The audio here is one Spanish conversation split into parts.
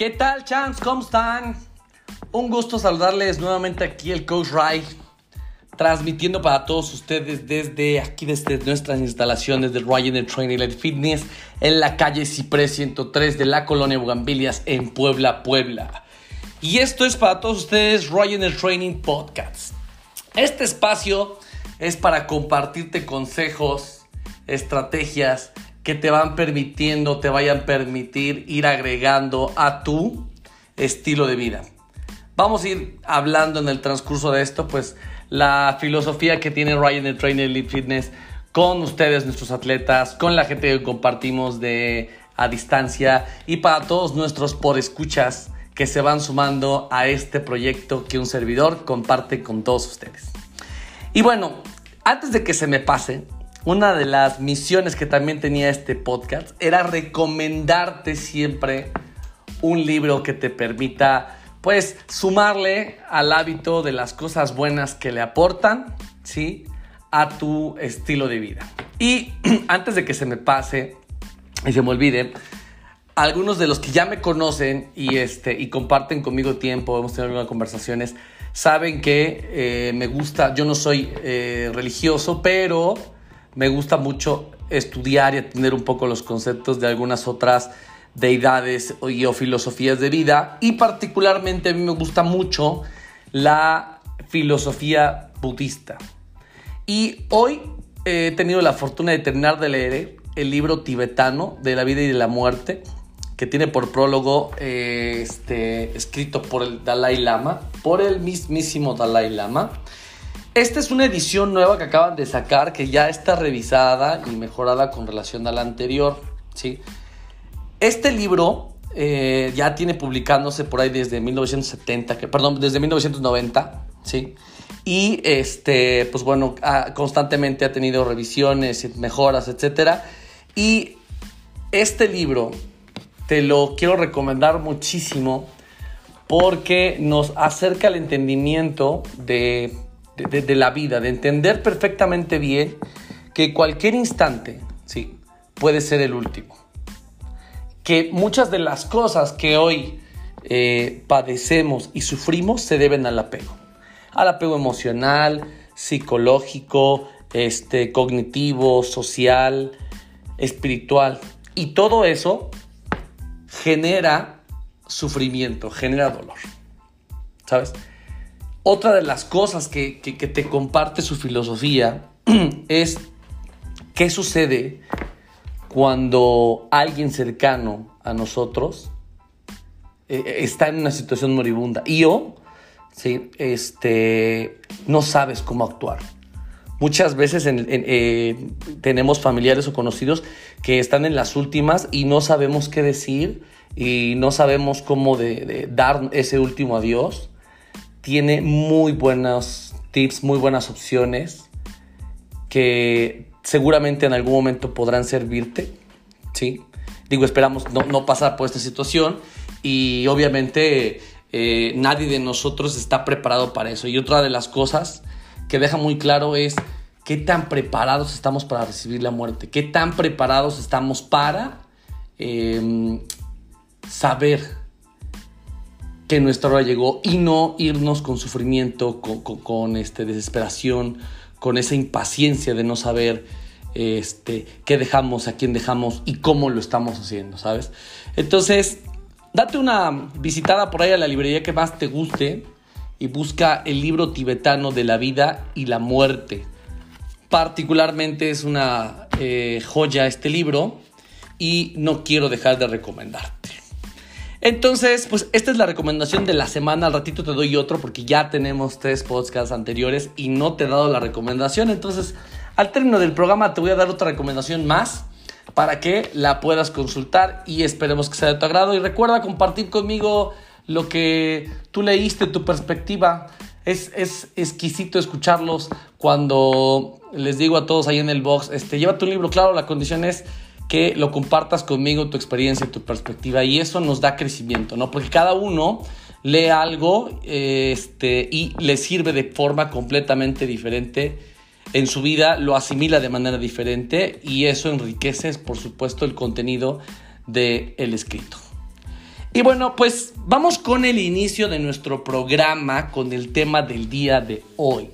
¿Qué tal, Chance? ¿Cómo están? Un gusto saludarles nuevamente aquí el Coach Ray, transmitiendo para todos ustedes desde aquí, desde nuestras instalaciones de Ryan Training and Fitness en la calle Ciprés 103 de la colonia Bugambilias en Puebla, Puebla. Y esto es para todos ustedes Ryan Training Podcast. Este espacio es para compartirte consejos, estrategias que te van permitiendo, te vayan a permitir ir agregando a tu estilo de vida. Vamos a ir hablando en el transcurso de esto, pues la filosofía que tiene Ryan el Trainer Elite Fitness con ustedes, nuestros atletas, con la gente que compartimos de a distancia y para todos nuestros escuchas que se van sumando a este proyecto que un servidor comparte con todos ustedes. Y bueno, antes de que se me pase, una de las misiones que también tenía este podcast era recomendarte siempre un libro que te permita pues sumarle al hábito de las cosas buenas que le aportan, ¿sí? A tu estilo de vida. Y antes de que se me pase y se me olvide, algunos de los que ya me conocen y, este, y comparten conmigo tiempo, hemos tenido algunas conversaciones, saben que eh, me gusta, yo no soy eh, religioso, pero me gusta mucho estudiar y atender un poco los conceptos de algunas otras deidades y o filosofías de vida y particularmente a mí me gusta mucho la filosofía budista. Y hoy he tenido la fortuna de terminar de leer el libro tibetano de la vida y de la muerte, que tiene por prólogo eh, este, escrito por el Dalai Lama, por el mismísimo Dalai Lama. Esta es una edición nueva que acaban de sacar que ya está revisada y mejorada con relación a la anterior. ¿sí? Este libro eh, ya tiene publicándose por ahí desde 1970, que, perdón, desde 1990, ¿sí? Y este, pues bueno, constantemente ha tenido revisiones, mejoras, etc. Y este libro te lo quiero recomendar muchísimo porque nos acerca al entendimiento de de, la vida, de entender perfectamente bien que cualquier instante, sí, puede ser el último. Que muchas de las cosas que hoy eh, padecemos y sufrimos se deben al apego. Al apego emocional, psicológico, este, cognitivo, social, espiritual. Y todo eso genera sufrimiento, genera dolor. ¿Sabes? Otra de las cosas que, te comparte su filosofía es qué sucede cuando alguien cercano a nosotros eh, eh, está en una situación moribunda y o ¿sí? este, no sabes cómo actuar. Muchas veces eh, tenemos familiares o conocidos que están en las últimas y no sabemos qué decir y no sabemos cómo dar ese último adiós tiene muy buenos tips, muy buenas opciones que seguramente en algún momento podrán servirte, ¿sí? Digo, esperamos no, pasar por esta situación y obviamente eh, nadie de nosotros está preparado para eso. Y otra de las cosas que deja muy claro es qué tan preparados estamos para recibir la muerte, qué tan preparados estamos para em, saber que nuestra hora llegó y no irnos con sufrimiento, con, este, desesperación, con esa impaciencia de no saber este, qué dejamos, a quién dejamos y cómo lo estamos haciendo, ¿sabes? Entonces, date una visitada por ahí a la librería que más te guste y busca el libro tibetano de la vida y la muerte. Particularmente es una eh, joya este libro y no quiero dejar de recomendarte. Entonces, pues esta es la recomendación de la semana. Al ratito te doy otro porque ya tenemos tres podcasts anteriores y no te he dado la recomendación. Entonces, al término del programa te voy a dar otra recomendación más para que la puedas consultar y esperemos que sea de tu agrado. Y recuerda compartir conmigo lo que tú leíste, tu perspectiva. Es, es exquisito escucharlos cuando les digo a todos ahí en el box, este, lleva tu libro, claro, la condición es que lo compartas conmigo, tu experiencia, tu perspectiva, y eso nos da crecimiento, ¿no? Porque cada uno lee algo este, y le sirve de forma completamente diferente en su vida, lo asimila de manera diferente y eso enriquece, por supuesto, el contenido del el escrito. Y bueno, pues vamos con el inicio de nuestro programa, con el tema del día de hoy.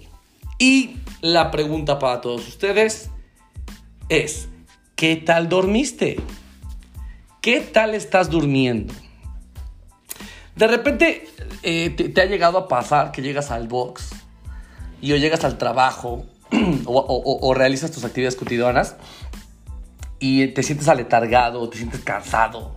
Y la pregunta para todos ustedes es, ¿qué tal dormiste? ¿Qué tal estás durmiendo? De repente eh, te, ha llegado a pasar que llegas al box y o llegas al trabajo o, realizas tus actividades cotidianas y te sientes aletargado, te sientes cansado,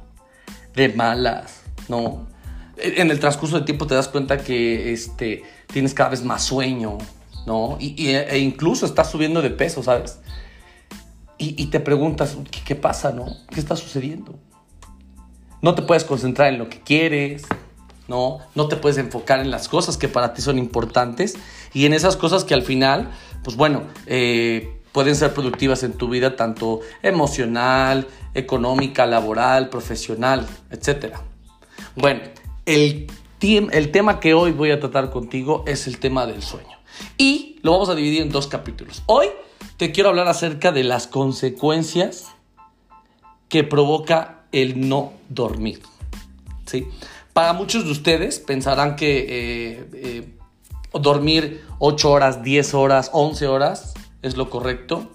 de malas, ¿no? En el transcurso del tiempo te das cuenta que este, tienes cada vez más sueño, ¿no? Y, e incluso estás subiendo de peso, ¿sabes? Y, te preguntas, ¿qué, pasa, no? ¿Qué está sucediendo? No te puedes concentrar en lo que quieres, ¿no? No te puedes enfocar en las cosas que para ti son importantes y en esas cosas que al final, pues bueno, eh, pueden ser productivas en tu vida, tanto emocional, económica, laboral, profesional, etc. Bueno, el, el tema que hoy voy a tratar contigo es el tema del sueño. Y lo vamos a dividir en dos capítulos. Hoy te quiero hablar acerca de las consecuencias que provoca el no dormir. ¿sí? Para muchos de ustedes pensarán que eh, eh, dormir 8 horas, 10 horas, 11 horas es lo correcto.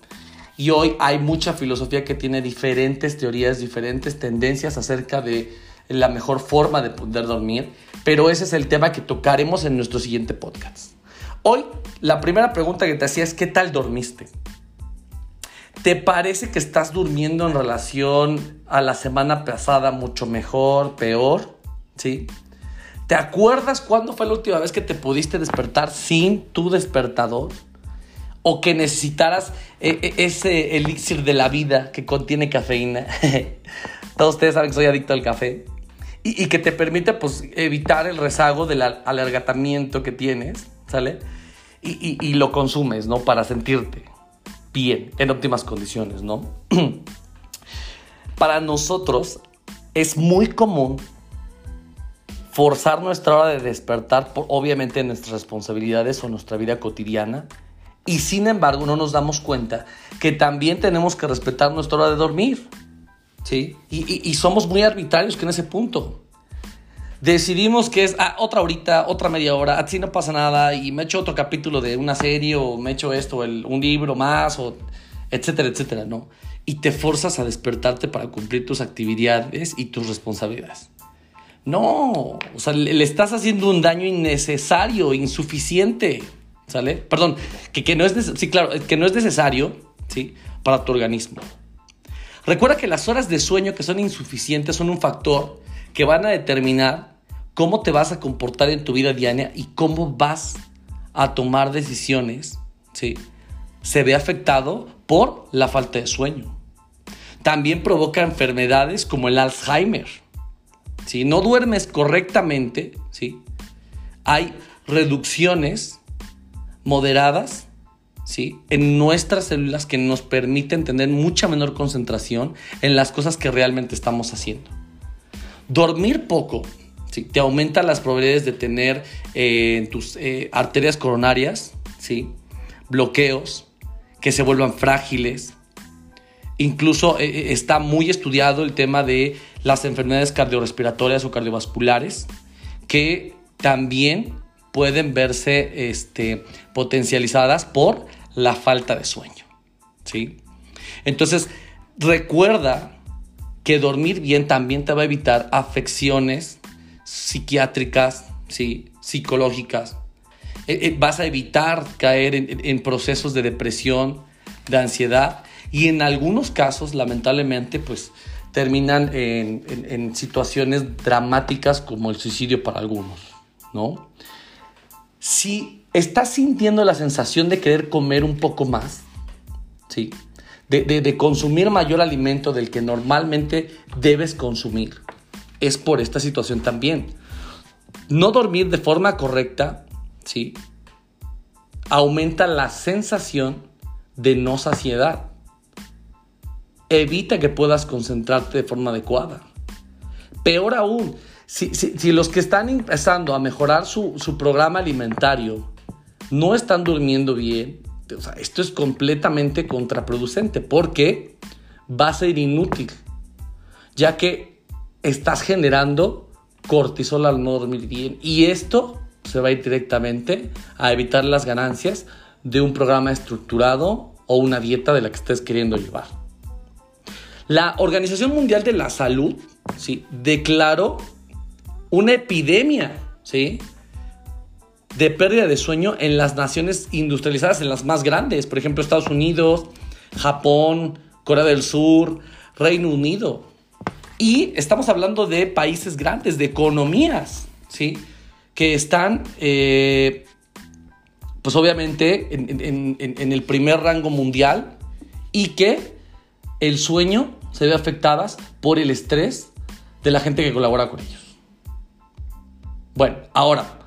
Y hoy hay mucha filosofía que tiene diferentes teorías, diferentes tendencias acerca de la mejor forma de poder dormir. Pero ese es el tema que tocaremos en nuestro siguiente podcast. Hoy, la primera pregunta que te hacía es, ¿qué tal dormiste? ¿Te parece que estás durmiendo en relación a la semana pasada mucho mejor, peor? ¿Sí? ¿Te acuerdas cuándo fue la última vez que te pudiste despertar sin tu despertador? o que necesitaras eh, eh, ese elixir de la vida que contiene cafeína. Todos ustedes saben que soy adicto al café. Y, que te permite pues, evitar el rezago del alargatamiento que tienes, ¿sale? Y, y, lo consumes, ¿no? Para sentirte bien, en óptimas condiciones, ¿no? Para nosotros es muy común forzar nuestra hora de despertar, por, obviamente nuestras responsabilidades o nuestra vida cotidiana, y sin embargo no nos damos cuenta que también tenemos que respetar nuestra hora de dormir. ¿sí? Y, somos muy arbitrarios que en ese punto. Decidimos que es ah, otra horita, otra media hora, así no pasa nada y me echo otro capítulo de una serie o me echo esto, un libro más, o etcétera, etcétera, ¿no? Y te forzas a despertarte para cumplir tus actividades y tus responsabilidades. No, o sea, le estás haciendo un daño innecesario, insuficiente. ¿Sale? Perdón, que, no es sí, claro, que no es necesario, ¿sí? Para tu organismo. Recuerda que las horas de sueño que son insuficientes son un factor que van a determinar cómo te vas a comportar en tu vida diaria y cómo vas a tomar decisiones, ¿sí? Se ve afectado por la falta de sueño. También provoca enfermedades como el Alzheimer. Si no duermes correctamente, ¿sí? Hay reducciones moderadas ¿sí? en nuestras células que nos permiten tener mucha menor concentración en las cosas que realmente estamos haciendo. Dormir poco ¿sí? te aumenta las probabilidades de tener eh, en tus eh, arterias coronarias ¿sí? bloqueos que se vuelvan frágiles. Incluso eh, está muy estudiado el tema de las enfermedades cardiorrespiratorias o cardiovasculares que también pueden verse este, potencializadas por la falta de sueño. ¿sí? Entonces, recuerda que dormir bien también te va a evitar afecciones psiquiátricas, ¿sí? psicológicas. Eh, eh, vas a evitar caer en, procesos de depresión, de ansiedad y en algunos casos, lamentablemente, pues terminan en, en situaciones dramáticas como el suicidio para algunos, ¿no? si estás sintiendo la sensación de querer comer un poco más, ¿sí? De, consumir mayor alimento del que normalmente debes consumir, es por esta situación también. No dormir de forma correcta, ¿sí? Aumenta la sensación de no saciedad. Evita que puedas concentrarte de forma adecuada. Peor aún, si, los que están empezando a mejorar su, programa alimentario no están durmiendo bien, esto es completamente contraproducente porque va a ser inútil, ya que estás generando cortisol al no dormir bien. Y esto se va a ir directamente a evitar las ganancias de un programa estructurado o una dieta de la que estés queriendo llevar. La Organización Mundial de la Salud ¿sí? declaró una epidemia ¿sí? de pérdida de sueño en las naciones industrializadas, en las más grandes, por ejemplo Estados Unidos, Japón, Corea del Sur, Reino Unido. Y estamos hablando de países grandes, de economías, ¿sí? Que están, eh, pues obviamente, en, el primer rango mundial y que el sueño se ve afectadas por el estrés de la gente que colabora con ellos. Bueno, ahora,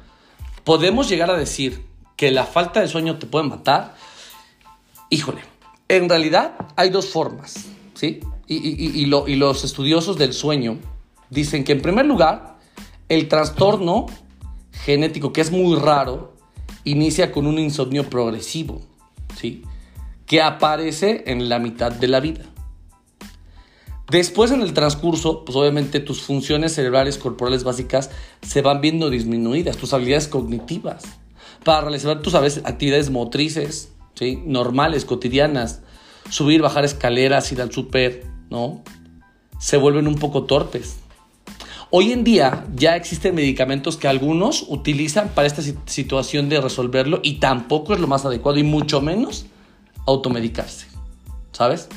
podemos llegar a decir que la falta de sueño te puede matar. Híjole, en realidad hay dos formas, ¿sí? Y, los estudiosos del sueño dicen que en primer lugar, el trastorno genético, que es muy raro, inicia con un insomnio progresivo, ¿sí? Que aparece en la mitad de la vida. Después en el transcurso, pues obviamente tus funciones cerebrales corporales básicas se van viendo disminuidas, tus habilidades cognitivas, para realizar tus actividades motrices, ¿sí? normales, cotidianas, subir, bajar escaleras, ir al súper, ¿no? Se vuelven un poco torpes. Hoy en día ya existen medicamentos que algunos utilizan para esta situación de resolverlo y tampoco es lo más adecuado y mucho menos automedicarse, ¿sabes?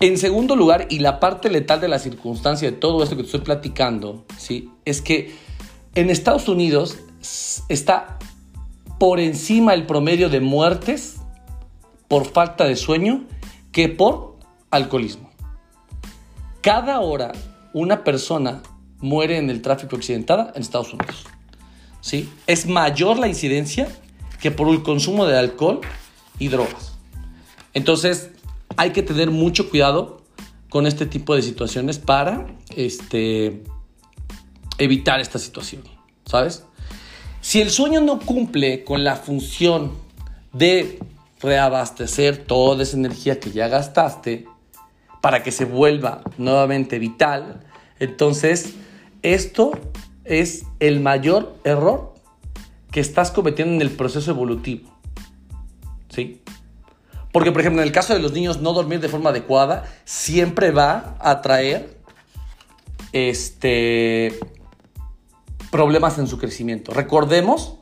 En segundo lugar, y la parte letal de la circunstancia de todo esto que te estoy platicando, ¿sí? Es que en Estados Unidos está por encima el promedio de muertes por falta de sueño que por alcoholismo. Cada hora una persona muere en el tráfico accidentada en Estados Unidos. ¿Sí? Es mayor la incidencia que por el consumo de alcohol y drogas. Entonces, hay que tener mucho cuidado con este tipo de situaciones para este, evitar esta situación, ¿sabes? Si el sueño no cumple con la función de reabastecer toda esa energía que ya gastaste para que se vuelva nuevamente vital, entonces esto es el mayor error que estás cometiendo en el proceso evolutivo. ¿Sí? Porque, por ejemplo, en el caso de los niños, no dormir de forma adecuada siempre va a traer este, problemas en su crecimiento. Recordemos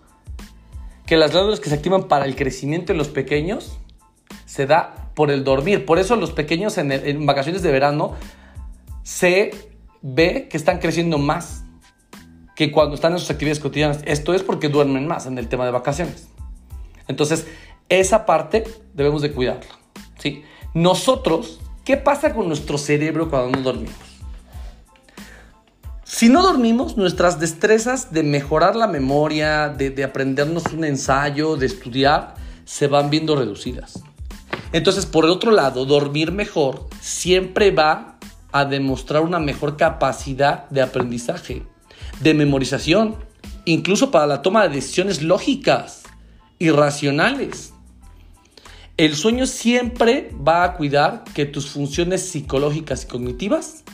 que las glándulas que se activan para el crecimiento en los pequeños se da por el dormir. Por eso los pequeños en, vacaciones de verano se ve que están creciendo más que cuando están en sus actividades cotidianas. Esto es porque duermen más en el tema de vacaciones. Entonces, esa parte debemos de cuidarla. ¿sí? Nosotros, ¿qué pasa con nuestro cerebro cuando no dormimos? Si no dormimos, nuestras destrezas de mejorar la memoria, de, aprendernos un ensayo, de estudiar, se van viendo reducidas. Entonces, por el otro lado, dormir mejor siempre va a demostrar una mejor capacidad de aprendizaje, de memorización, incluso para la toma de decisiones lógicas y racionales. El sueño siempre va a cuidar que tus funciones psicológicas y cognitivas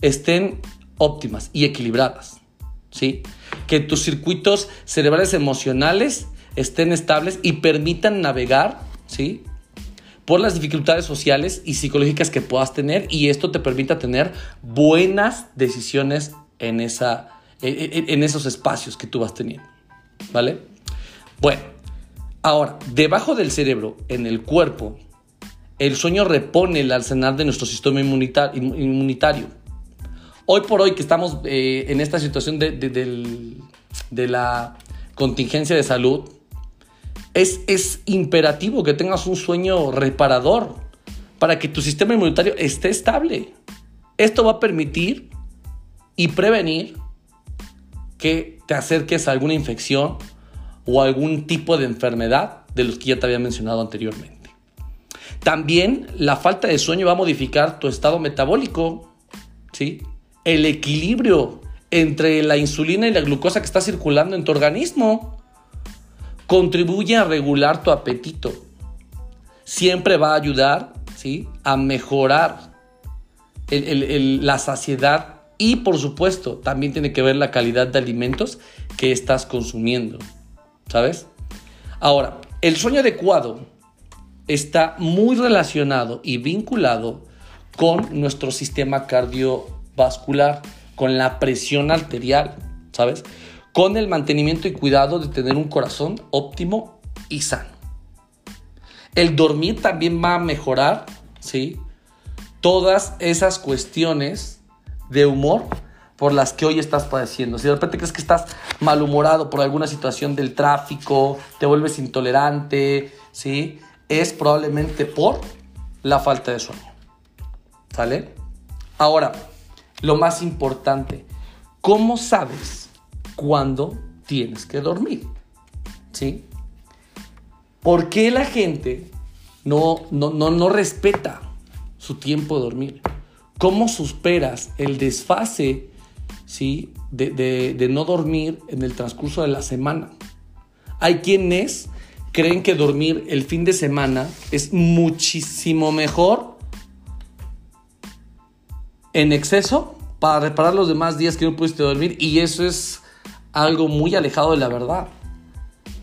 estén óptimas y equilibradas, ¿sí? Que tus circuitos cerebrales emocionales estén estables y permitan navegar, ¿sí? Por las dificultades sociales y psicológicas que puedas tener y esto te permita tener buenas decisiones en, esa, en esos espacios que tú vas teniendo, ¿vale? Bueno, ahora, debajo del cerebro, en el cuerpo, el sueño repone el arsenal de nuestro sistema inmunitario hoy por hoy que estamos eh, en esta situación de, la contingencia de salud, es, imperativo que tengas un sueño reparador para que tu sistema inmunitario esté estable. Esto va a permitir y prevenir que te acerques a alguna infección o algún tipo de enfermedad de los que ya te había mencionado anteriormente. También la falta de sueño va a modificar tu estado metabólico, ¿sí? el equilibrio entre la insulina y la glucosa que está circulando en tu organismo. Contribuye a regular tu apetito. Siempre va a ayudar ¿sí? a mejorar la saciedad Y por supuesto, también tiene que ver la calidad de alimentos que estás consumiendo. ¿Sabes? Ahora, el sueño adecuado está muy relacionado y vinculado con nuestro sistema cardiovascular, con la presión arterial, ¿sabes? Con el mantenimiento y cuidado de tener un corazón óptimo y sano. El dormir también va a mejorar, ¿sí? Todas esas cuestiones de humor por las que hoy estás padeciendo. Si de repente crees que estás malhumorado por alguna situación del tráfico, te vuelves intolerante, ¿sí? Es probablemente por la falta de sueño. ¿Sale? Ahora, lo más importante, ¿cómo sabes cuándo tienes que dormir? ¿Sí? ¿Por qué la gente no, no, no, no respeta su tiempo de dormir? ¿Cómo superas el desfase ¿sí? De, no dormir en el transcurso de la semana. Hay quienes creen que dormir el fin de semana es muchísimo mejor en exceso para reparar los demás días que no pudiste dormir y eso es algo muy alejado de la verdad.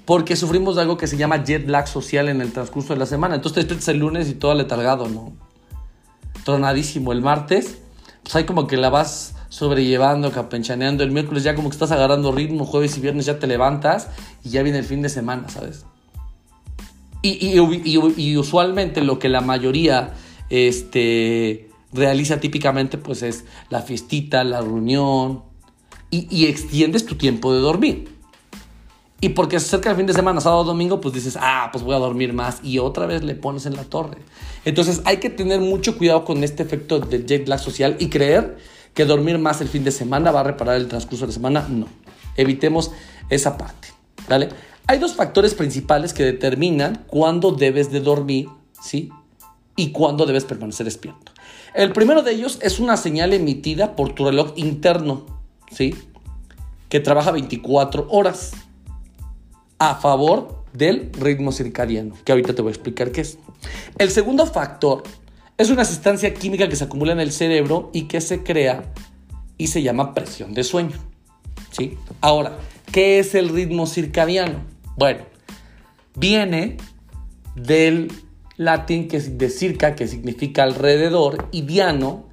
Porque sufrimos de algo que se llama jet lag social en el transcurso de la semana. Entonces te despiertas el lunes y todo letargado, ¿no? Tronadísimo. El martes, pues hay como que la vas sobrellevando, capenchaneando. El miércoles ya como que estás agarrando ritmo, jueves y viernes ya te levantas y ya viene el fin de semana, ¿sabes? Y, usualmente lo que la mayoría este, realiza típicamente pues es la fiestita, la reunión y, extiendes tu tiempo de dormir. Y porque se acerca el fin de semana, sábado domingo, pues dices, ah, pues voy a dormir más y otra vez le pones en la torre. Entonces hay que tener mucho cuidado con este efecto del jet lag social y creer que dormir más el fin de semana va a reparar el transcurso de la semana. No. Evitemos esa parte. ¿Vale? Hay dos factores principales que determinan cuándo debes de dormir, ¿sí? Y cuándo debes permanecer despierto. El primero de ellos es una señal emitida por tu reloj interno, ¿sí? Que trabaja 24 horas a favor del ritmo circadiano, que ahorita te voy a explicar qué es. El segundo factor es una sustancia química que se acumula en el cerebro y que se crea y se llama presión de sueño. ¿sí? Ahora, ¿qué es el ritmo circadiano? Bueno, viene del latín que de circa, que significa alrededor, y diano,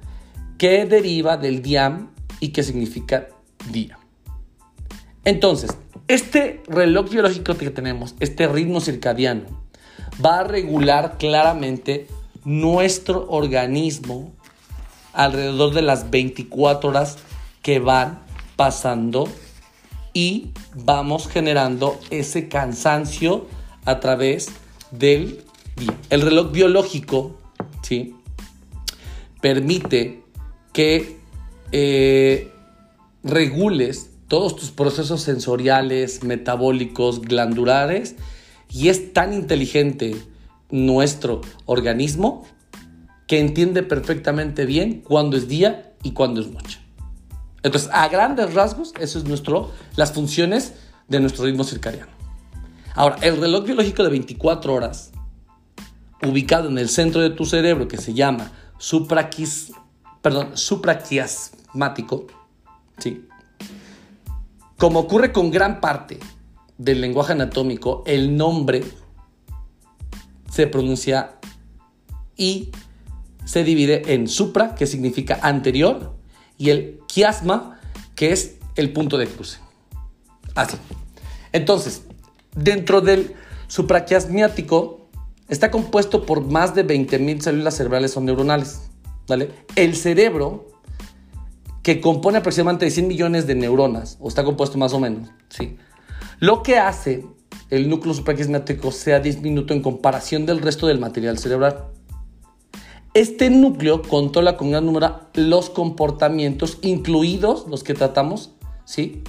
que deriva del diam y que significa día. Entonces, este reloj biológico que tenemos, este ritmo circadiano, va a regular claramente nuestro organismo alrededor de las 24 horas que van pasando y vamos generando ese cansancio a través del día. El reloj biológico, ¿sí? Permite que eh, regules todos tus procesos sensoriales, metabólicos, glandulares y es tan inteligente nuestro organismo que entiende perfectamente bien cuándo es día y cuándo es noche. Entonces, a grandes rasgos, eso es nuestro, las funciones de nuestro ritmo circadiano. Ahora, el reloj biológico de 24 horas, ubicado en el centro de tu cerebro, que se llama supraquis, perdón, supraquiasmático, ¿sí? como ocurre con gran parte del lenguaje anatómico, el nombre se pronuncia y se divide en supra, que significa anterior, y el quiasma, que es el punto de cruce. Así. Entonces, dentro del supraquiasmiático está compuesto por más de 20.000 células cerebrales o neuronales. ¿vale? El cerebro, que compone aproximadamente 100 millones de neuronas, o está compuesto más o menos, ¿sí? lo que hace el núcleo supraquiasmático sea disminuto en comparación del resto del material cerebral. Este núcleo controla con gran número los comportamientos, incluidos los que tratamos, ¿sí?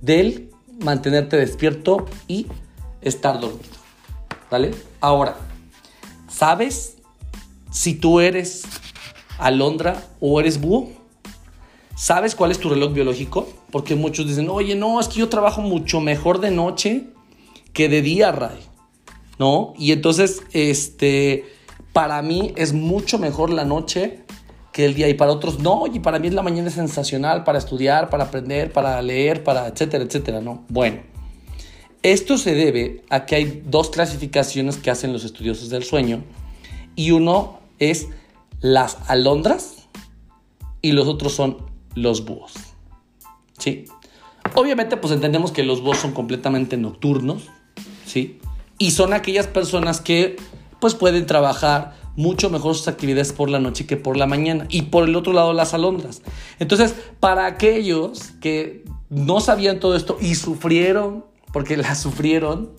Del mantenerte despierto y estar dormido. ¿Vale? Ahora, ¿sabes si tú eres alondra o eres búho? ¿Sabes cuál es tu reloj biológico? Porque muchos dicen, oye, no, es que yo trabajo mucho mejor de noche que de día, Ray. ¿No? Y entonces, este, para mí es mucho mejor la noche que el día y para otros no, y para mí la mañana es sensacional para estudiar, para aprender, para leer, para etcétera, etcétera, ¿no? Bueno, esto se debe a que hay dos clasificaciones que hacen los estudiosos del sueño y uno es las alondras y los otros son los búhos. ¿Sí? Obviamente pues entendemos que los búhos son completamente nocturnos, ¿sí? Y son aquellas personas que pues pueden trabajar mucho mejor sus actividades por la noche que por la mañana. Y por el otro lado, las alondras. Entonces, para aquellos que no sabían todo esto y sufrieron, porque la sufrieron,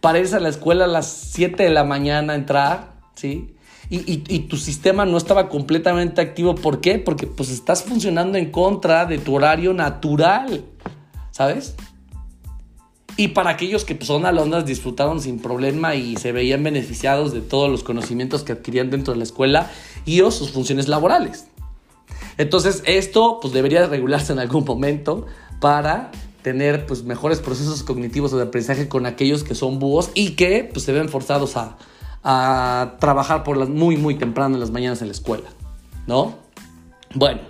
para irse a la escuela a las 7 de la mañana, entrar, ¿sí? Y, tu sistema no estaba completamente activo. ¿Por qué? Porque pues estás funcionando en contra de tu horario natural, ¿sabes? Y para aquellos que pues, son alumnas disfrutaron sin problema y se veían beneficiados de todos los conocimientos que adquirían dentro de la escuela y o sus funciones laborales. Entonces esto pues debería regularse en algún momento para tener pues mejores procesos cognitivos de aprendizaje con aquellos que son búhos y que pues se ven forzados a, trabajar por las muy muy temprano en las mañanas en la escuela, ¿no? Bueno,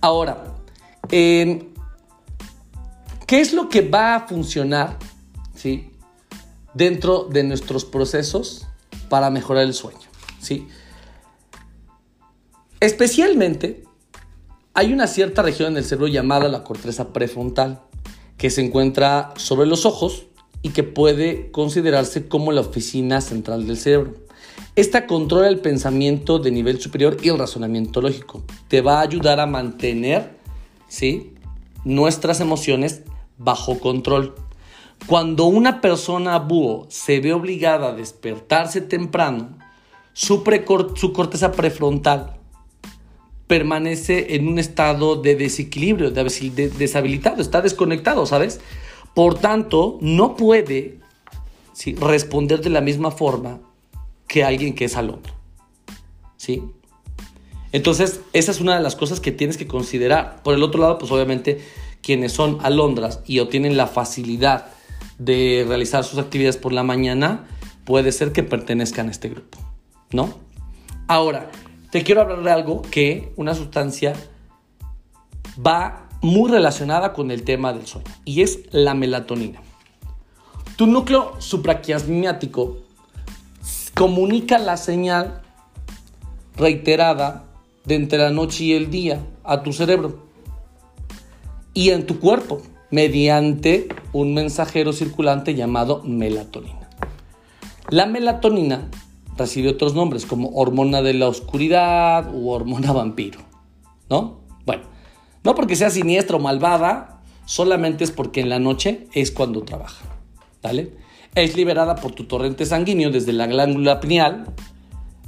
ahora, eh, ¿Qué es lo que va a funcionar ¿sí? dentro de nuestros procesos para mejorar el sueño? ¿sí? Especialmente, hay una cierta región en el cerebro llamada la corteza prefrontal, que se encuentra sobre los ojos y que puede considerarse como la oficina central del cerebro. Esta controla el pensamiento de nivel superior y el razonamiento lógico. Te va a ayudar a mantener ¿sí? nuestras emociones bajo control. Cuando una persona búho se ve obligada a despertarse temprano, su, su corteza prefrontal permanece en un estado de desequilibrio, de, deshabilitado, está desconectado, ¿sabes? Por tanto, no puede responder de la misma forma que alguien que es al otro. ¿Sí? Entonces, esa es una de las cosas que tienes que considerar. Por el otro lado, pues obviamente quienes son alondras y obtienen la facilidad de realizar sus actividades por la mañana, puede ser que pertenezcan a este grupo, ¿no? Ahora, te quiero hablar de algo que una sustancia va muy relacionada con el tema del sueño y es la melatonina. Tu núcleo supraquiasmático comunica la señal reiterada de entre la noche y el día a tu cerebro y en tu cuerpo mediante un mensajero circulante llamado melatonina. La melatonina recibe otros nombres como hormona de la oscuridad u hormona vampiro, ¿no? No porque sea siniestra o malvada, solamente es porque en la noche es cuando trabaja, ¿vale? Es liberada por tu torrente sanguíneo desde la glándula pineal,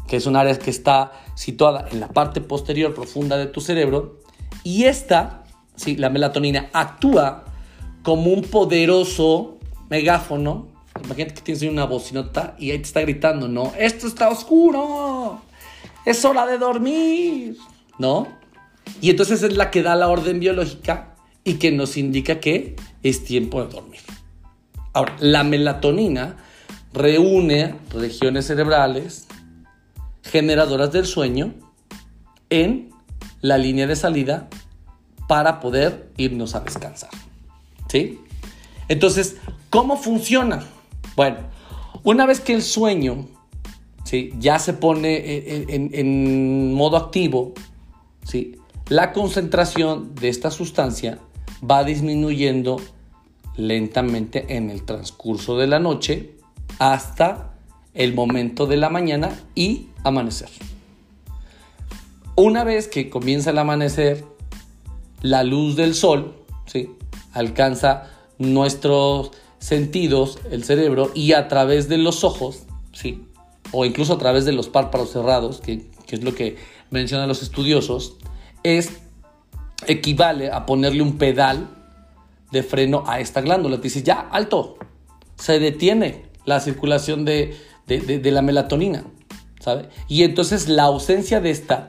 que es un área que está situada en la parte posterior profunda de tu cerebro, y esta ¿sí? la melatonina actúa como un poderoso megáfono. Imagínate que tienes una bocinota y ahí te está gritando, ¿no? Esto está oscuro. Es hora de dormir, ¿no? Y entonces es la que da la orden biológica y que nos indica que es tiempo de dormir. Ahora, la melatonina reúne regiones cerebrales generadoras del sueño en la línea de salida para poder irnos a descansar. ¿Sí? Entonces, ¿cómo funciona? Bueno, una vez que el sueño ¿sí? ya se pone en, modo activo, ¿sí? La concentración de esta sustancia va disminuyendo lentamente en el transcurso de la noche hasta el momento de la mañana y amanecer. Una vez que comienza el amanecer, la luz del sol ¿sí? alcanza nuestros sentidos, el cerebro, y a través de los ojos, ¿sí? o incluso a través de los párpados cerrados, que, es lo que mencionan los estudiosos, es equivale a ponerle un pedal de freno a esta glándula. Te dices, ya, alto, se detiene la circulación de, de la melatonina, ¿sabe? Y entonces la ausencia de esta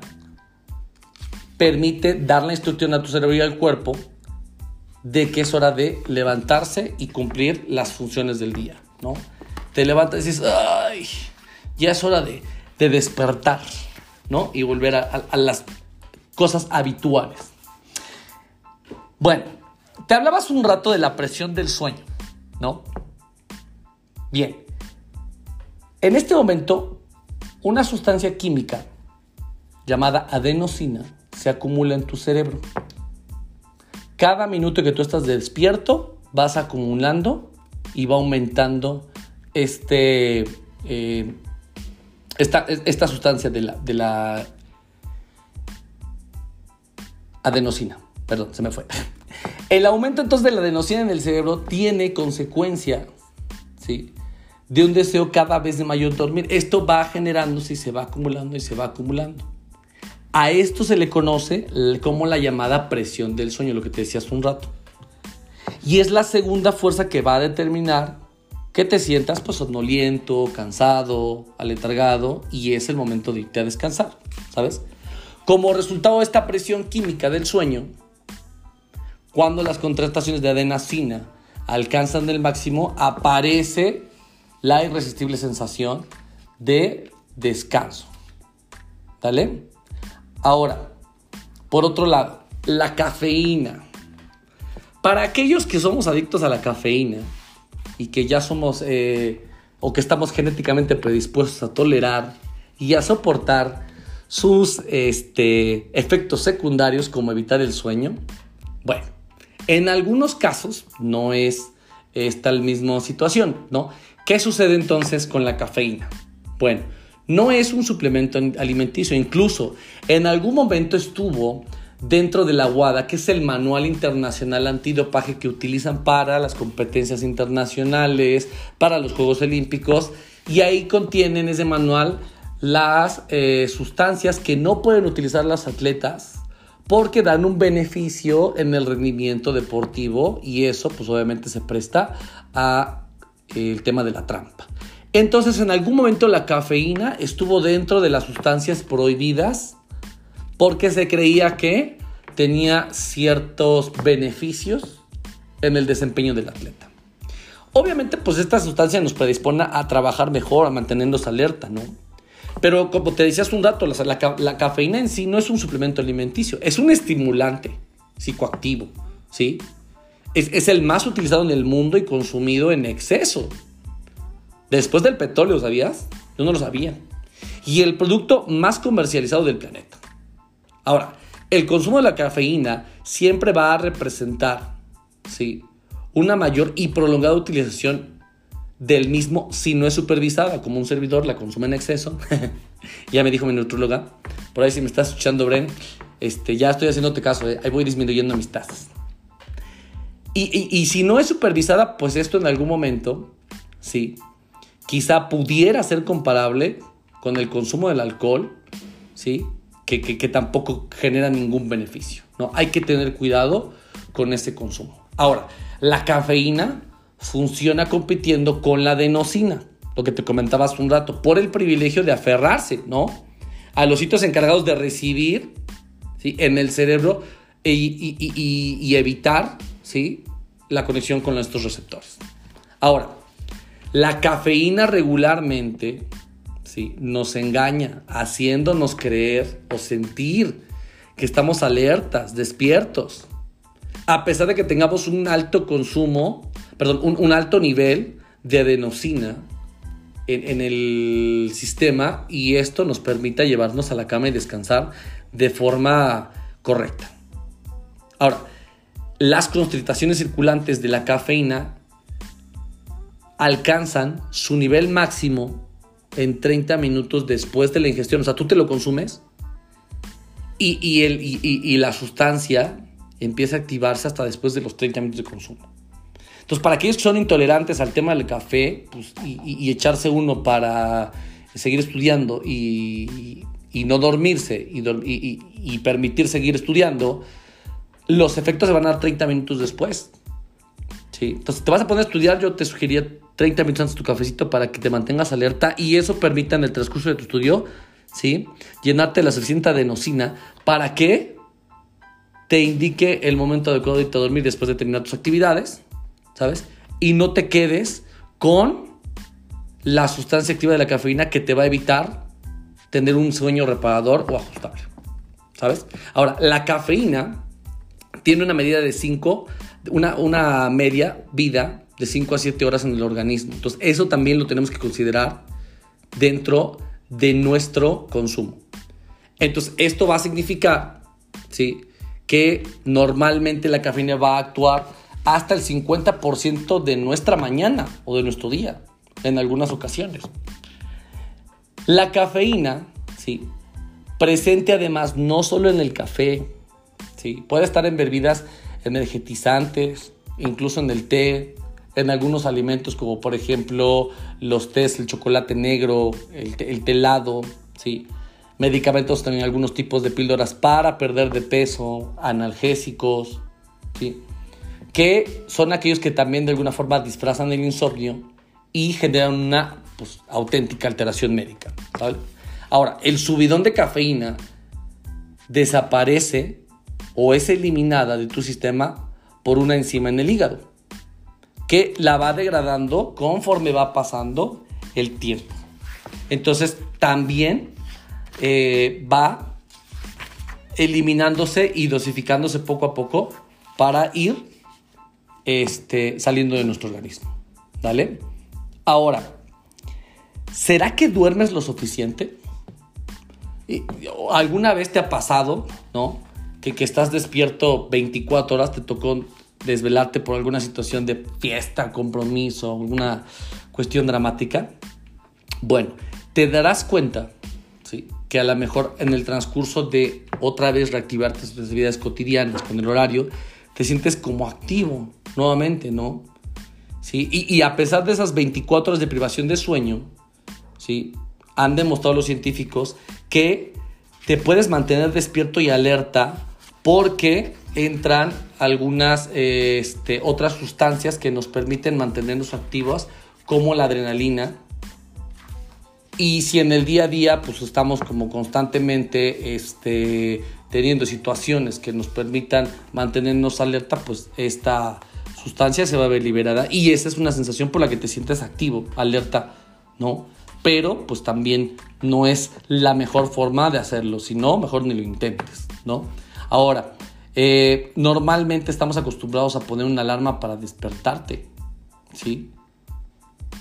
permite dar la instrucción a tu cerebro y al cuerpo de que es hora de levantarse y cumplir las funciones del día, ¿no? Te levantas y dices, ay, ya es hora de, despertar, ¿no? Y volver a, las cosas habituales. Bueno, te hablabas un rato de la presión del sueño, ¿no? Bien. En este momento, una sustancia química llamada adenosina se acumula en tu cerebro. Cada minuto que tú estás despierto, vas acumulando y va aumentando este, eh, esta, sustancia de la, de la adenosina. Perdón, se me fue. El aumento entonces de la adenosina en el cerebro tiene consecuencia ¿sí? de un deseo cada vez de mayor dormir. Esto va generándose y se va acumulando y se va acumulando. A esto se le conoce como la llamada presión del sueño, lo que te decía hace un rato. Y es la segunda fuerza que va a determinar que te sientas pues somnoliento, cansado, aletargado y es el momento de irte a descansar, ¿sabes? Como resultado de esta presión química del sueño, cuando las contrataciones de adenosina alcanzan el máximo, aparece la irresistible sensación de descanso. ¿Vale? Ahora, por otro lado, la cafeína. Para aquellos que somos adictos a la cafeína y que ya somos eh, o que estamos genéticamente predispuestos a tolerar y a soportar sus este, efectos secundarios como evitar el sueño, bueno, en algunos casos no es esta la misma situación, ¿no? ¿Qué sucede entonces con la cafeína? Bueno, no es un suplemento alimenticio, incluso en algún momento estuvo dentro de la WADA, que es el manual internacional antidopaje que utilizan para las competencias internacionales, para los Juegos Olímpicos, y ahí contienen ese manual las eh, sustancias que no pueden utilizar las atletas porque dan un beneficio en el rendimiento deportivo y eso pues obviamente se presta a eh, el tema de la trampa. Entonces, en algún momento la cafeína estuvo dentro de las sustancias prohibidas porque se creía que tenía ciertos beneficios en el desempeño del atleta. Obviamente, pues esta sustancia nos predispone a trabajar mejor, a mantenernos alerta, ¿no? Pero como te decía hace un rato, la, cafeína en sí no es un suplemento alimenticio, es un estimulante psicoactivo, ¿sí? Es, es el más utilizado en el mundo y consumido en exceso. Después del petróleo, ¿sabías? Yo no lo sabía. Y el producto más comercializado del planeta. Ahora, el consumo de la cafeína siempre va a representar ¿sí? una mayor y prolongada utilización del mismo si no es supervisada, como un servidor la consume en exceso. ya me dijo mi nutróloga. Por ahí si me estás escuchando, Bren, este, ya estoy haciéndote caso, ¿eh? ahí voy disminuyendo mis tasas. Y, y, si no es supervisada, pues esto en algún momento, sí, quizá pudiera ser comparable con el consumo del alcohol, ¿sí? Que, que, tampoco genera ningún beneficio, ¿no? Hay que tener cuidado con ese consumo. Ahora, la cafeína funciona compitiendo con la adenosina, lo que te comentaba hace un rato, por el privilegio de aferrarse, ¿no? A los sitios encargados de recibir, ¿sí? En el cerebro y, evitar, ¿sí? La conexión con nuestros receptores. Ahora, la cafeína regularmente ¿sí? nos engaña, haciéndonos creer o sentir que estamos alertas, despiertos. A pesar de que tengamos un alto consumo, perdón, un, alto nivel de adenosina en, el sistema y esto nos permita llevarnos a la cama y descansar de forma correcta. Ahora, las concentraciones circulantes de la cafeína alcanzan su nivel máximo en 30 minutos después de la ingestión. O sea, tú te lo consumes y, la sustancia empieza a activarse hasta después de los 30 minutos de consumo. Entonces, para aquellos que son intolerantes al tema del café pues, y, echarse uno para seguir estudiando y, no dormirse y, permitir seguir estudiando, los efectos se van a dar 30 minutos después. Sí. Entonces, te vas a poner a estudiar, yo te sugeriría 30 minutos antes de tu cafecito para que te mantengas alerta y eso permita en el transcurso de tu estudio, ¿sí? Llenarte la suficiente adenosina para que te indique el momento adecuado de irte a dormir después de terminar tus actividades, ¿sabes? Y no te quedes con la sustancia activa de la cafeína que te va a evitar tener un sueño reparador o ajustable, ¿sabes? Ahora, la cafeína tiene una medida de 5, una, una media vida de 5 a 7 horas en el organismo. Entonces, eso también lo tenemos que considerar dentro de nuestro consumo. Entonces, esto va a significar, ¿sí? Que normalmente la cafeína va a actuar hasta el 50% de nuestra mañana o de nuestro día, en algunas ocasiones. La cafeína, ¿sí? Presente además no solo en el café, ¿sí? Puede estar en bebidas energetizantes, incluso en el té, en algunos alimentos como por ejemplo los tés, el chocolate negro, el, el telado, ¿sí? medicamentos también algunos tipos de píldoras para perder de peso, analgésicos, ¿sí? Que son aquellos que también de alguna forma disfrazan el insomnio y generan una pues, auténtica alteración médica. Ahora, el subidón de cafeína desaparece o es eliminada de tu sistema por una enzima en el hígado que la va degradando conforme va pasando el tiempo. Entonces también eh, va eliminándose y dosificándose poco a poco para ir este, saliendo de nuestro organismo. ¿Vale? Ahora, ¿será que duermes lo suficiente? ¿Alguna vez te ha pasado, no? Que, que estás despierto 24 horas, te tocó desvelarte por alguna situación de fiesta, compromiso, alguna cuestión dramática, bueno, te darás cuenta ¿sí? que a lo mejor en el transcurso de otra vez reactivarte tus actividades cotidianas con el horario, te sientes como activo nuevamente, ¿no? ¿Sí? Y, a pesar de esas 24 horas de privación de sueño, ¿sí? han demostrado los científicos que te puedes mantener despierto y alerta porque entran algunas este, otras sustancias que nos permiten mantenernos activos, como la adrenalina. Y si en el día a día pues estamos como constantemente este, teniendo situaciones que nos permitan mantenernos alerta, pues esta sustancia se va a ver liberada y esa es una sensación por la que te sientes activo, alerta, ¿no? Pero pues también no es la mejor forma de hacerlo, si no, mejor ni lo intentes, ¿no? Ahora, eh, normalmente estamos acostumbrados a poner una alarma para despertarte, ¿sí?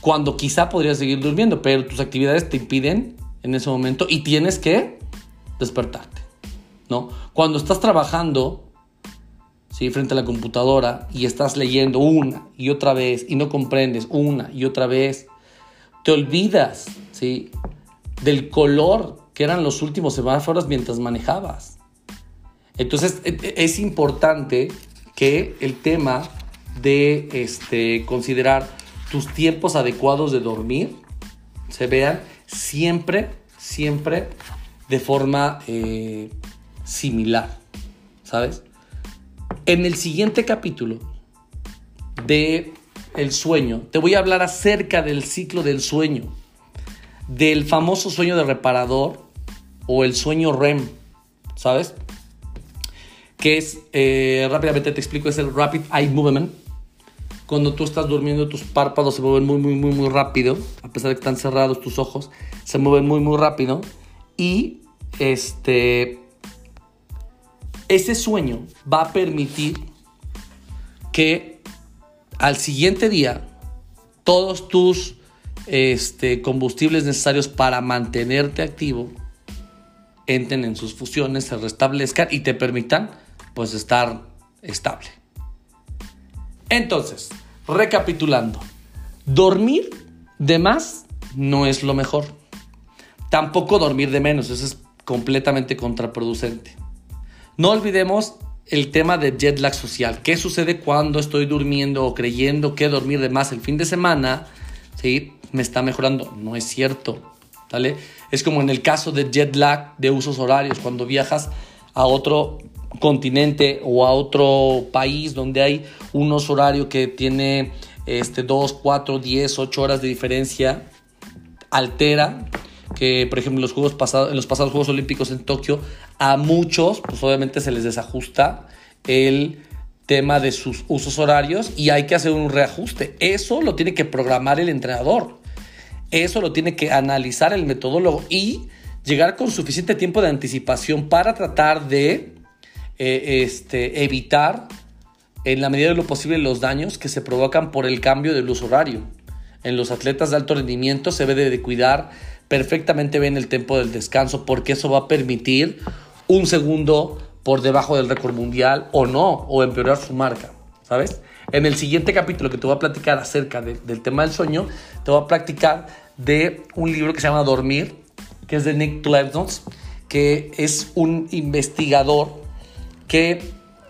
Cuando quizá podrías seguir durmiendo, pero tus actividades te impiden en ese momento y tienes que despertarte, ¿no? Cuando estás trabajando, ¿sí? Frente a la computadora y estás leyendo una y otra vez y no comprendes una y otra vez, te olvidas, ¿sí? Del color que eran los últimos semáforos mientras manejabas. Entonces e, e, es importante que el tema de este, considerar tus tiempos adecuados de dormir se vean siempre, siempre de forma eh, similar, ¿sabes? En el siguiente capítulo de el sueño, te voy a hablar acerca del ciclo del sueño, del famoso sueño de reparador o el sueño REM, ¿sabes? que es, eh, rápidamente te explico, es el Rapid Eye Movement. Cuando tú estás durmiendo, tus párpados se mueven muy, muy, muy, muy rápido, a pesar de que están cerrados tus ojos, se mueven muy, muy rápido. Y este, ese sueño va a permitir que al siguiente día todos tus este, combustibles necesarios para mantenerte activo entren en sus fusiones, se restablezcan y te permitan pues estar estable. Entonces, recapitulando, dormir de más no es lo mejor. Tampoco dormir de menos, eso es completamente contraproducente. No olvidemos el tema de jet lag social. ¿Qué sucede cuando estoy durmiendo o creyendo que dormir de más el fin de semana ¿sí? me está mejorando? No es cierto. ¿vale? Es como en el caso de jet lag de usos horarios, cuando viajas a otro continente o a otro país donde hay un horario que tiene este, 2, 4, 10, 8 horas de diferencia, altera que, por ejemplo, en los, juegos pasados, en los pasados Juegos Olímpicos en Tokio, a muchos, pues obviamente se les desajusta el tema de sus usos horarios y hay que hacer un reajuste. Eso lo tiene que programar el entrenador. Eso lo tiene que analizar el metodólogo y llegar con suficiente tiempo de anticipación para tratar de eh, este, evitar en la medida de lo posible los daños que se provocan por el cambio del uso horario. En los atletas de alto rendimiento se debe de cuidar perfectamente bien el tiempo del descanso porque eso va a permitir un segundo por debajo del récord mundial o no, o empeorar su marca, ¿sabes? En el siguiente capítulo que te voy a platicar acerca del tema del sueño, te voy a platicar de un libro que se llama Dormir, que es de Nick Clevons, que es un investigador que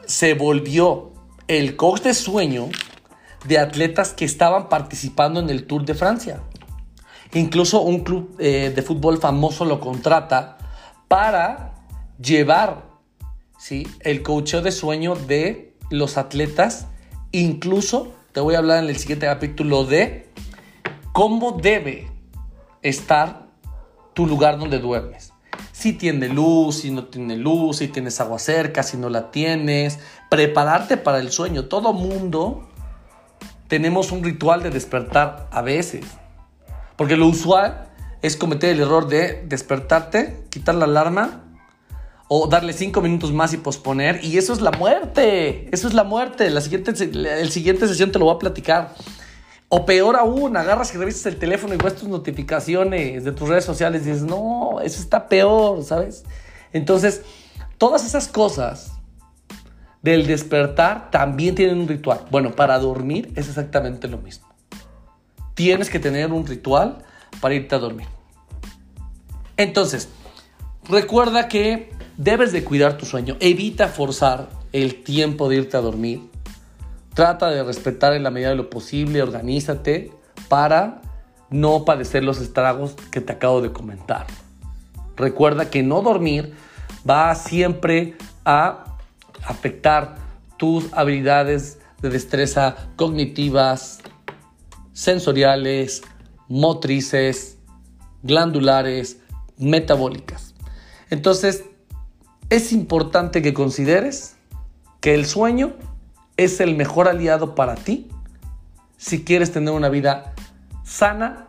se volvió el coach de sueño de atletas que estaban participando en el Tour de Francia. Incluso un club eh, de fútbol famoso lo contrata para llevar ¿sí? el coacheo de sueño de los atletas. Incluso te voy a hablar en el siguiente capítulo de cómo debe estar tu lugar donde duermes. Si tiene luz, si no tiene luz, si tienes agua cerca, si no la tienes. Prepararte para el sueño. Todo mundo tenemos un ritual de despertar a veces. Porque lo usual es cometer el error de despertarte, quitar la alarma o darle cinco minutos más y posponer. Y eso es la muerte. Eso es la muerte. La siguiente, el siguiente sesión te lo voy a platicar. O peor aún, agarras y revisas el teléfono y ves tus notificaciones de tus redes sociales y dices, no, eso está peor, ¿sabes? Entonces, todas esas cosas del despertar también tienen un ritual. Bueno, para dormir es exactamente lo mismo. Tienes que tener un ritual para irte a dormir. Entonces, recuerda que debes de cuidar tu sueño. Evita forzar el tiempo de irte a dormir. Trata de respetar en la medida de lo posible, organízate para no padecer los estragos que te acabo de comentar. Recuerda que no dormir va siempre a afectar tus habilidades de destreza cognitivas, sensoriales, motrices, glandulares, metabólicas. Entonces, es importante que consideres que el sueño es el mejor aliado para ti si quieres tener una vida sana,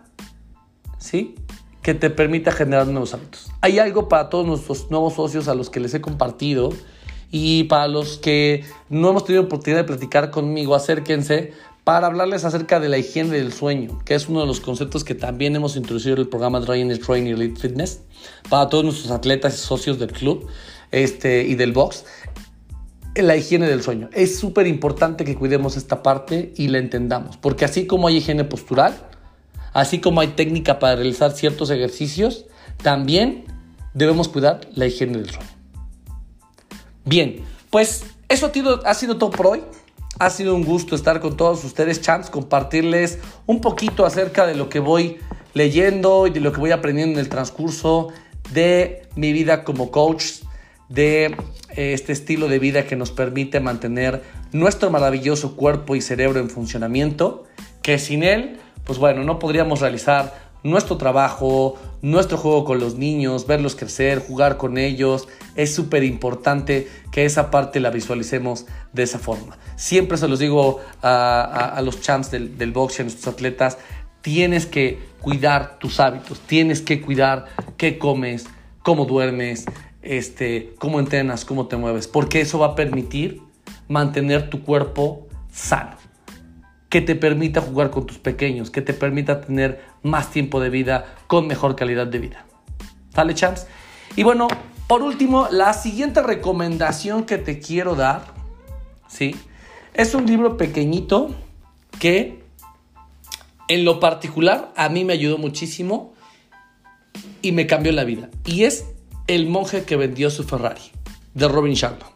¿sí? Que te permita generar nuevos hábitos. Hay algo para todos nuestros nuevos socios a los que les he compartido y para los que no hemos tenido oportunidad de platicar conmigo, acérquense para hablarles acerca de la higiene del sueño, que es uno de los conceptos que también hemos introducido en el programa Drying Training Elite Fitness para todos nuestros atletas y socios del club este, y del box la higiene del sueño. Es súper importante que cuidemos esta parte y la entendamos, porque así como hay higiene postural, así como hay técnica para realizar ciertos ejercicios, también debemos cuidar la higiene del sueño. Bien, pues eso ha sido todo por hoy. Ha sido un gusto estar con todos ustedes, chance compartirles un poquito acerca de lo que voy leyendo y de lo que voy aprendiendo en el transcurso de mi vida como coach de este estilo de vida que nos permite mantener nuestro maravilloso cuerpo y cerebro en funcionamiento, que sin él, pues bueno, no podríamos realizar nuestro trabajo, nuestro juego con los niños, verlos crecer, jugar con ellos. Es súper importante que esa parte la visualicemos de esa forma. Siempre se los digo a, los champs del, del box y a nuestros atletas, tienes que cuidar tus hábitos, tienes que cuidar qué comes, cómo duermes, este, cómo entrenas, cómo te mueves, porque eso va a permitir mantener tu cuerpo sano, que te permita jugar con tus pequeños, que te permita tener más tiempo de vida con mejor calidad de vida. ¿Sale, champs? Y bueno, por último, la siguiente recomendación que te quiero dar, ¿sí? Es un libro pequeñito que en lo particular a mí me ayudó muchísimo y me cambió la vida. Y es el monje que vendió su Ferrari, de Robin Sharma.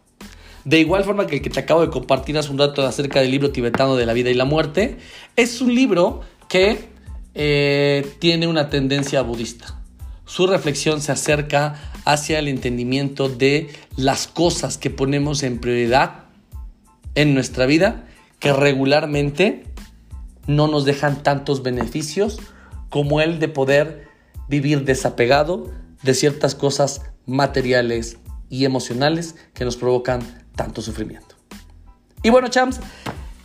De igual forma que el que te acabo de compartir hace un rato acerca del libro tibetano de la vida y la muerte, es un libro que eh, tiene una tendencia budista. Su reflexión se acerca hacia el entendimiento de las cosas que ponemos en prioridad en nuestra vida que regularmente no nos dejan tantos beneficios como el de poder vivir desapegado de ciertas cosas materiales y emocionales que nos provocan tanto sufrimiento. Y bueno, champs,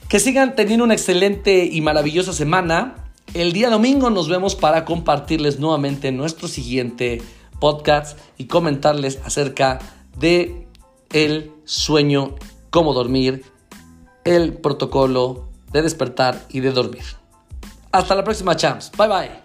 que sigan teniendo una excelente y maravillosa semana. El día domingo nos vemos para compartirles nuevamente nuestro siguiente podcast y comentarles acerca de el sueño, cómo dormir, el protocolo de despertar y de dormir. Hasta la próxima, champs. Bye bye.